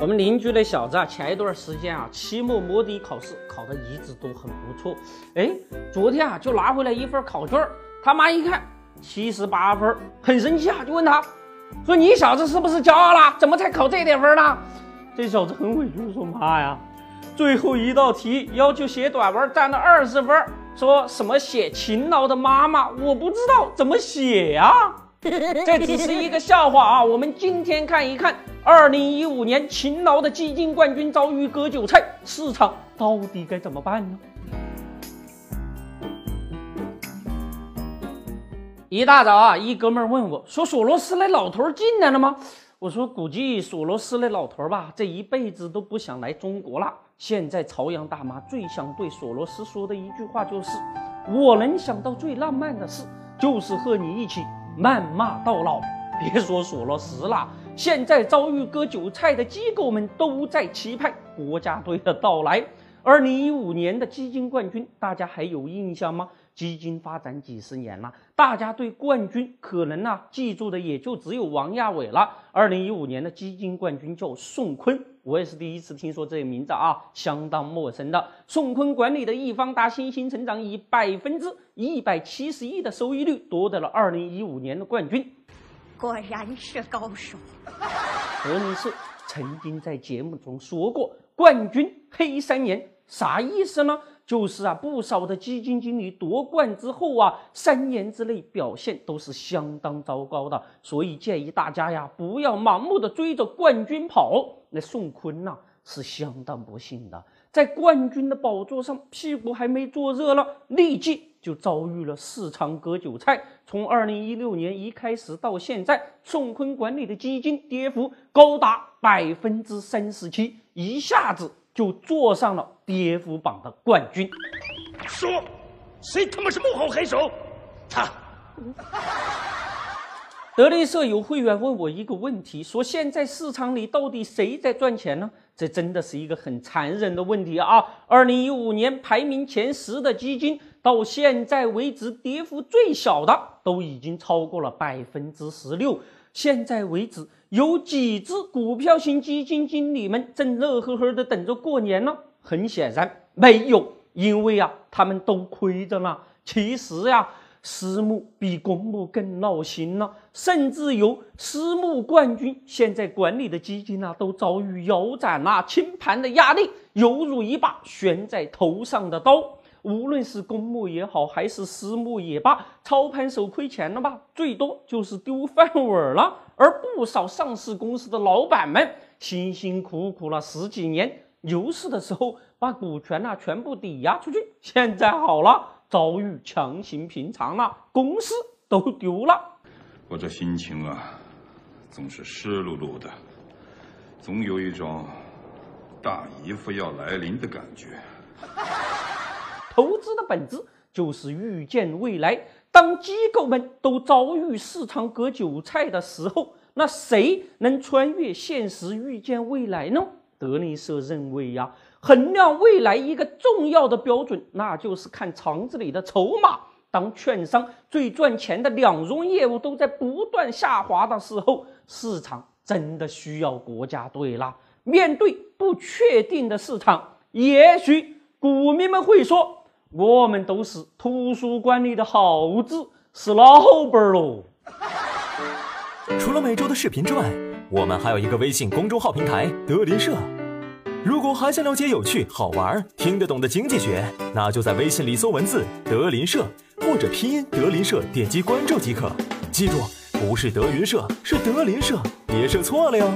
我们邻居的小子啊，前一段时间啊，期末摸底考试考的一直都很不错。哎，昨天啊，就拿回来一份考卷，他妈一看七十八分，很生气啊，就问他，说你小子是不是骄傲了？怎么才考这点分呢？这小子很委屈说，妈呀，最后一道题要求写短文，占了二十分，说什么写勤劳的妈妈，我不知道怎么写呀。这只是一个笑话啊！我们今天看一看，二零一五年勤劳的基金冠军遭遇割韭菜，市场到底该怎么办呢？一大早啊，一哥们问我说：“索罗斯那老头进来了吗？”我说：“估计索罗斯那老头吧，这一辈子都不想来中国了。现在朝阳大妈最想对索罗斯说的一句话就是：我能想到最浪漫的事，就是和你一起。”谩骂到老，别说索罗斯了，现在遭遇割韭菜的机构们都在期盼国家队的到来。二零一五年的基金冠军，大家还有印象吗？基金发展几十年了，大家对冠军可能呢记住的也就只有王亚伟了。二零一五年的基金冠军叫宋坤，我也是第一次听说这个名字啊，相当陌生的。宋坤管理的易方达新兴成长以百分之一百七十一的收益率夺得了二零一五年的冠军，果然是高手。何女士曾经在节目中说过，冠军黑三年啥意思呢？就是啊，不少的基金经理夺冠之后啊，三年之内表现都是相当糟糕的，所以建议大家呀，不要盲目的追着冠军跑。那宋坤呐，是相当不幸的，在冠军的宝座上，屁股还没坐热了，立即就遭遇了市场割韭菜。从二零一六年一开始到现在，宋坤管理的基金跌幅高达百分之三十七，一下子。就坐上了跌幅榜的冠军。说，谁他妈是幕后黑手？他。德力社有会员问我一个问题，说现在市场里到底谁在赚钱呢？这真的是一个很残忍的问题啊！二零一五年排名前十的基金，到现在为止跌幅最小的都已经超过了百分之十六。现在为止，有几只股票型基金经理们正乐呵呵的等着过年呢？很显然没有，因为啊，他们都亏着呢。其实呀，私募比公募更闹心呢，甚至有私募冠军现在管理的基金啊，都遭遇腰斩啊、清盘的压力，犹如一把悬在头上的刀。无论是公募也好，还是私募也罢，操盘手亏钱了吧，最多就是丢饭碗了。而不少上市公司的老板们辛辛苦苦了十几年，牛市的时候把股权呐全部抵押出去，现在好了，遭遇强行平仓了，公司都丢了。我这心情啊，总是湿漉漉的，总有一种大姨夫要来临的感觉。投资的本质就是预见未来。当机构们都遭遇市场割韭菜的时候，那谁能穿越现实预见未来呢？德林社认为呀，衡量未来一个重要的标准，那就是看厂子里的筹码。当券商最赚钱的两融业务都在不断下滑的时候，市场真的需要国家队了。面对不确定的市场，也许股民们会说。我们都是图书馆里的耗子，是老本儿喽。除了每周的视频之外，我们还有一个微信公众号平台“德林社”。如果还想了解有趣、好玩、听得懂的经济学，那就在微信里搜文字“德林社”或者拼音“德林社”，点击关注即可。记住，不是德云社，是德林社，别设错了哟。